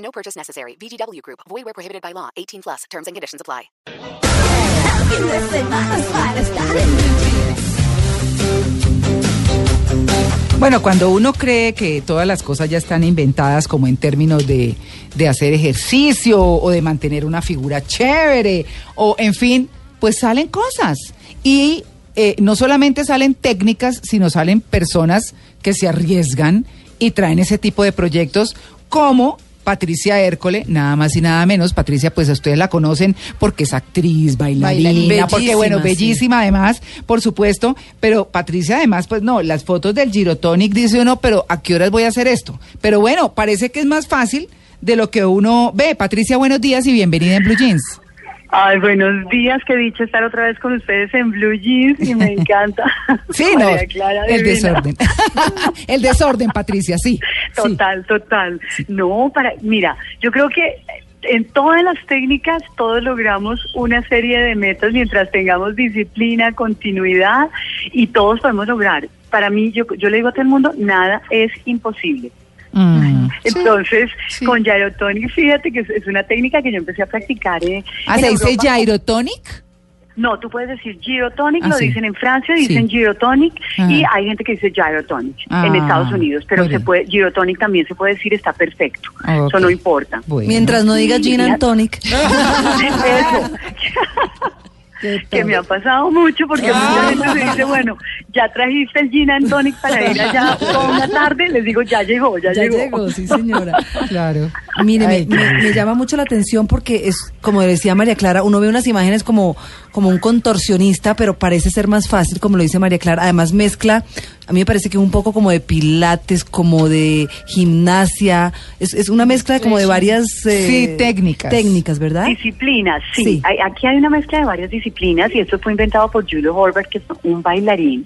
No purchase necessary. VGW Group. Void where prohibited by law. 18 plus. Terms and conditions apply. Bueno, cuando uno cree que todas las cosas ya están inventadas como en términos de, de hacer ejercicio o de mantener una figura chévere o en fin, pues salen cosas. Y eh, no solamente salen técnicas, sino salen personas que se arriesgan y traen ese tipo de proyectos como Patricia Hércole, nada más y nada menos. Patricia, pues ustedes la conocen porque es actriz, bailarina, Bailarina, porque bueno, bellísima, bellísima además, por supuesto. Pero Patricia además, pues no, las fotos del Girotonic dice uno, pero ¿a qué horas voy a hacer esto? Pero bueno, parece que es más fácil de lo que uno ve. Patricia, buenos días y bienvenida en Blue Jeans. Ay, buenos días, qué dicho estar otra vez con ustedes en Blue Jeans y me encanta. Sí, no, el desorden. el desorden, Patricia, sí. sí. Total, total. No, para, mira, yo creo que en todas las técnicas todos logramos una serie de metas mientras tengamos disciplina, continuidad y todos podemos lograr. Para mí, yo, yo le digo a todo el mundo, nada es imposible. Mm. Entonces, sí. con Gyrotonic, fíjate que es, es una técnica que yo empecé a practicar. eh, Ah, en ¿se dice. Gyrotonic? No, tú puedes decir Gyrotonic, Ah, lo sí. dicen en Francia, Sí. dicen Gyrotonic Ah. y hay gente que dice Gyrotonic Ah, en Estados Unidos, pero se puede Gyrotonic también se puede decir está perfecto. Eso no importa. Bueno. Mientras no diga Gin and. Tonic. Que me ha pasado mucho porque mucha gente me dice, bueno, ya trajiste el gin and tonic para ir allá toda una tarde, les digo, ya llegó, ya, Ya llegó. llegó, sí señora. Claro. Mire, me, me- me llama mucho la atención porque es, como decía María Clara, uno ve unas imágenes como, como un contorsionista, pero parece ser más fácil, como lo dice María Clara. Además mezcla, a mí me parece que un poco como de pilates, como de gimnasia. Es, es una mezcla de como de varias eh, Sí, técnicas. Técnicas, ¿verdad? Disciplinas, sí. Sí. Hay- aquí hay una mezcla de varias disciplinas y esto fue inventado por Julio Horvath, que es un bailarín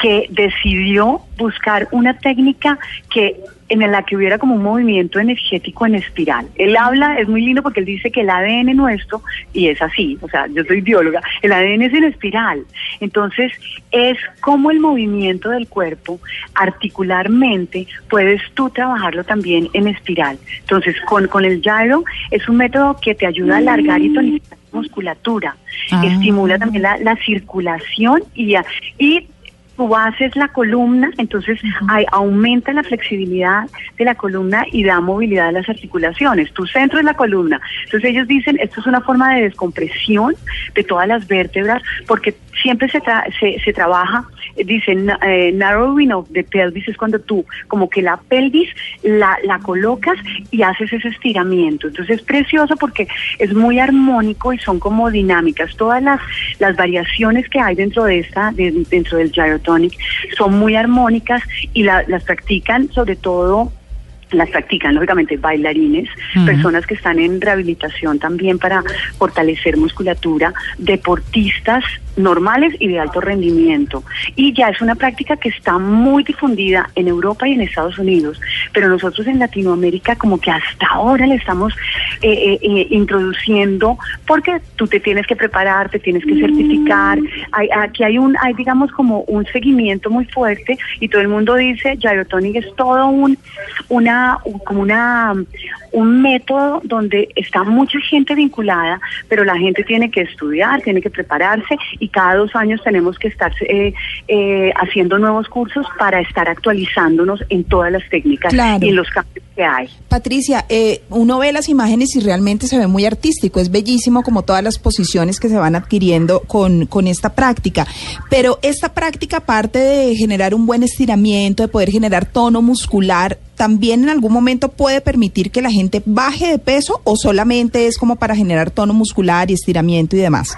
que decidió buscar una técnica que en la que hubiera como un movimiento energético en espiral. Él habla, es muy lindo porque él dice que el ADN nuestro, y es así, o sea, yo soy bióloga, el ADN es en espiral. Entonces, es como el movimiento del cuerpo articularmente, puedes tú trabajarlo también en espiral. Entonces, con, con el gyro es un método que te ayuda a alargar y tonificar la musculatura, Ah. estimula también la, la circulación y, y tú haces la columna, entonces hay- aumenta la flexibilidad de la columna y da movilidad a las articulaciones. Tu centro es la columna. Entonces ellos dicen, esto es una forma de descompresión de todas las vértebras, porque siempre se, tra- se, se trabaja, eh, dicen, eh, narrowing of the pelvis es cuando tú como que la pelvis la, la colocas y haces ese estiramiento. Entonces es precioso porque es muy armónico y son como dinámicas. Todas las, las variaciones que hay dentro de esta, de- dentro del son muy armónicas y la- las practican sobre todo las practican lógicamente bailarines, personas que están en rehabilitación también para fortalecer musculatura, deportistas normales y de alto rendimiento. Y ya es una práctica que está muy difundida en Europa y en Estados Unidos, pero nosotros en Latinoamérica como que hasta ahora le estamos eh, eh, eh, introduciendo porque tú te tienes que preparar, te tienes que certificar, hay, aquí hay un, hay digamos como un seguimiento muy fuerte y todo el mundo dice Gyrotonic es todo un, una, un- como una, un método donde está mucha gente vinculada, pero la gente tiene que estudiar, tiene que prepararse y cada dos años tenemos que estar eh, eh, haciendo nuevos cursos para estar actualizándonos en todas las técnicas Claro. y en los cambios que hay. Patricia, eh, uno ve las imágenes y realmente se ve muy artístico, es bellísimo como todas las posiciones que se van adquiriendo con, con esta práctica, pero esta práctica aparte de generar un buen estiramiento, de poder generar tono muscular, también en algún momento puede permitir que la gente baje de peso o solamente es como para generar tono muscular y estiramiento y demás.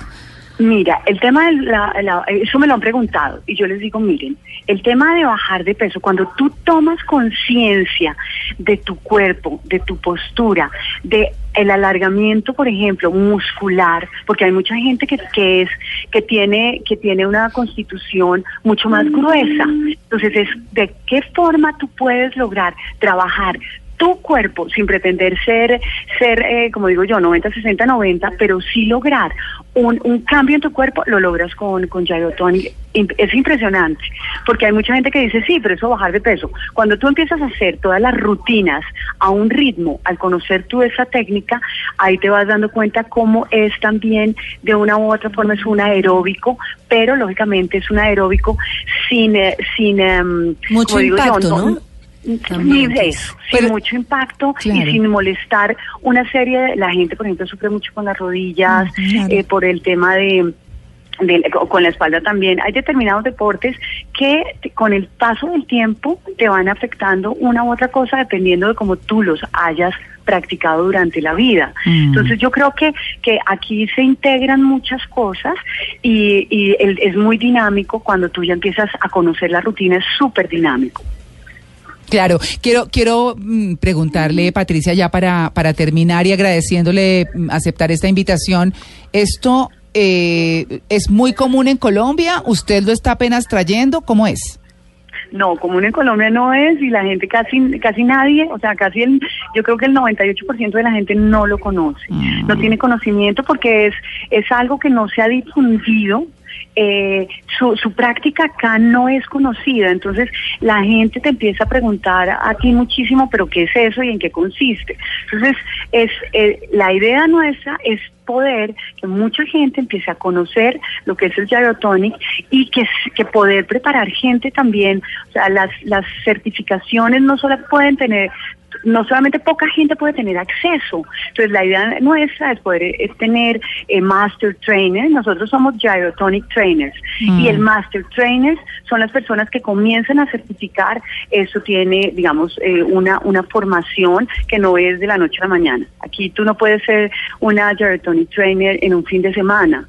Mira, el tema de la, la- eso me lo han preguntado y yo les digo, miren, el tema de bajar de peso, cuando tú tomas conciencia de tu cuerpo, de tu postura, de el alargamiento, por ejemplo, muscular, porque hay mucha gente que, que es que tiene que tiene una constitución mucho más gruesa. Entonces, es de qué forma tú puedes lograr trabajar tu cuerpo sin pretender ser, ser eh, como digo yo, 90, 60, 90, pero sí lograr un, un cambio en tu cuerpo, lo logras con, con Gyrotonic. Im- Es impresionante, porque hay mucha gente que dice, sí, pero eso bajar de peso. Cuando tú empiezas a hacer todas las rutinas a un ritmo, al conocer tú esa técnica, ahí te vas dando cuenta cómo es también, de una u otra forma, es un aeróbico, pero lógicamente es un aeróbico sin, eh, sin em, Mucho como digo yo, impacto, ¿no? También, sin mucho impacto Claro. y sin molestar una serie de la gente, por ejemplo, sufre mucho con las rodillas, claro. eh, por el tema de con la espalda también. Hay determinados deportes que te- con el paso del tiempo te van afectando una u otra cosa dependiendo de cómo tú los hayas practicado durante la vida. Mm. Entonces yo creo que, que aquí se integran muchas cosas y, y el- es muy dinámico cuando tú ya empiezas a conocer la rutina, es súper dinámico. Claro, quiero quiero mm, preguntarle, Patricia, ya para, para terminar y agradeciéndole mm, aceptar esta invitación. ¿Esto eh, es muy común en Colombia? ¿Usted lo está apenas trayendo? ¿Cómo es? No, común en Colombia no es y la gente casi casi nadie, o sea, casi el, yo creo que el 98% de la gente no lo conoce, no tiene conocimiento porque es es algo que no se ha difundido. Eh, su, su práctica acá no es conocida, entonces la gente te empieza a preguntar a ti muchísimo, pero ¿qué es eso y en qué consiste? Entonces, es eh, la idea nuestra es poder que mucha gente empiece a conocer lo que es el gyrotonic y que, que poder preparar gente también, o sea, las, las certificaciones no solo pueden tener, no solamente poca gente puede tener acceso, entonces la idea nuestra es poder eh, tener eh, master trainer, nosotros somos gyrotonic trainers. Y el master trainers son las personas que comienzan a certificar, eso tiene, digamos, eh, una, una formación que no es de la noche a la mañana. Aquí tú no puedes ser una gyrotonic trainer en un fin de semana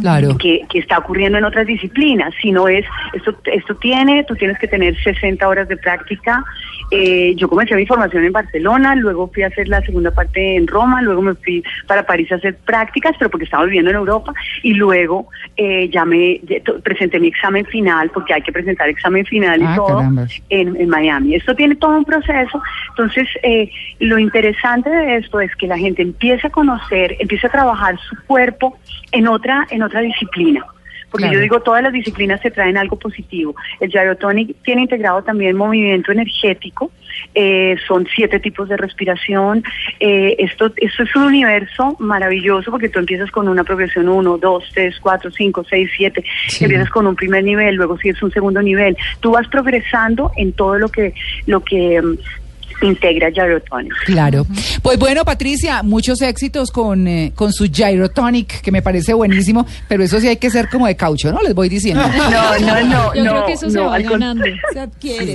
Claro. que, que está ocurriendo en otras disciplinas, sino es, esto, esto tiene, tú tienes que tener 60 horas de práctica. Eh, yo comencé mi formación en Barcelona, luego fui a hacer la segunda parte en Roma, luego me fui para París a hacer prácticas, pero porque estaba viviendo en Europa, y luego eh, ya me ya presenté mi examen final, porque hay que presentar examen final y Ah, todo en, en Miami. Esto tiene todo un proceso. Entonces, eh, lo interesante de esto es que la gente empiece a conocer, empiece a trabajar su cuerpo en otra, en otra disciplina. Porque Claro. yo digo, todas las disciplinas se traen algo positivo. El gyrotonic tiene integrado también movimiento energético. eh, son siete tipos de respiración. eh, esto, esto es un universo maravilloso porque tú empiezas con una progresión 1, 2, 3, 4, 5, 6, 7. Sí. Empiezas con un primer nivel, luego sigues un segundo nivel. Tú vas progresando en todo lo que, lo que integra Gyrotonic. Claro. Pues bueno, Patricia, muchos éxitos con, eh, con su Gyrotonic, que me parece buenísimo, pero eso sí hay que ser como de caucho, ¿no? Les voy diciendo. No, no, no, Yo no, creo que eso se va con- ganando. Se adquiere.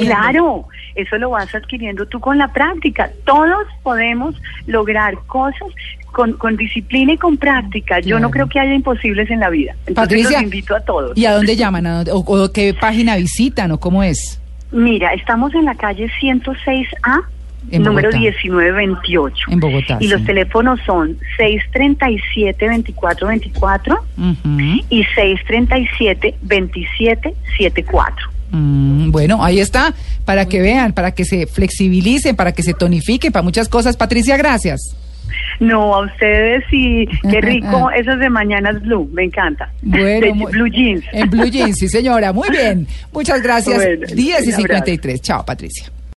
Claro, eso lo vas adquiriendo tú con la práctica. Todos podemos lograr cosas con, con disciplina y con práctica. Yo no creo que haya imposibles en la vida. Entonces Patricia, los invito a todos. ¿y a dónde llaman? ¿A dónde- o, o qué página visitan o cómo es? Mira, estamos en la calle 106A, En número Bogotá. 1928. En Bogotá, Y los teléfonos son 637-2424 Ujú. y 637-2774. Mm, bueno, ahí está, para que vean, para que se flexibilicen, para que se tonifiquen, para muchas cosas. Patricia, gracias. No, a ustedes y qué rico esas de Mañanas Blue, me encanta. Bueno, de Blue Jeans. En Blue Jeans, sí señora, muy bien. Muchas gracias. Bueno, 10 y un abrazo. 53. Chao, Patricia.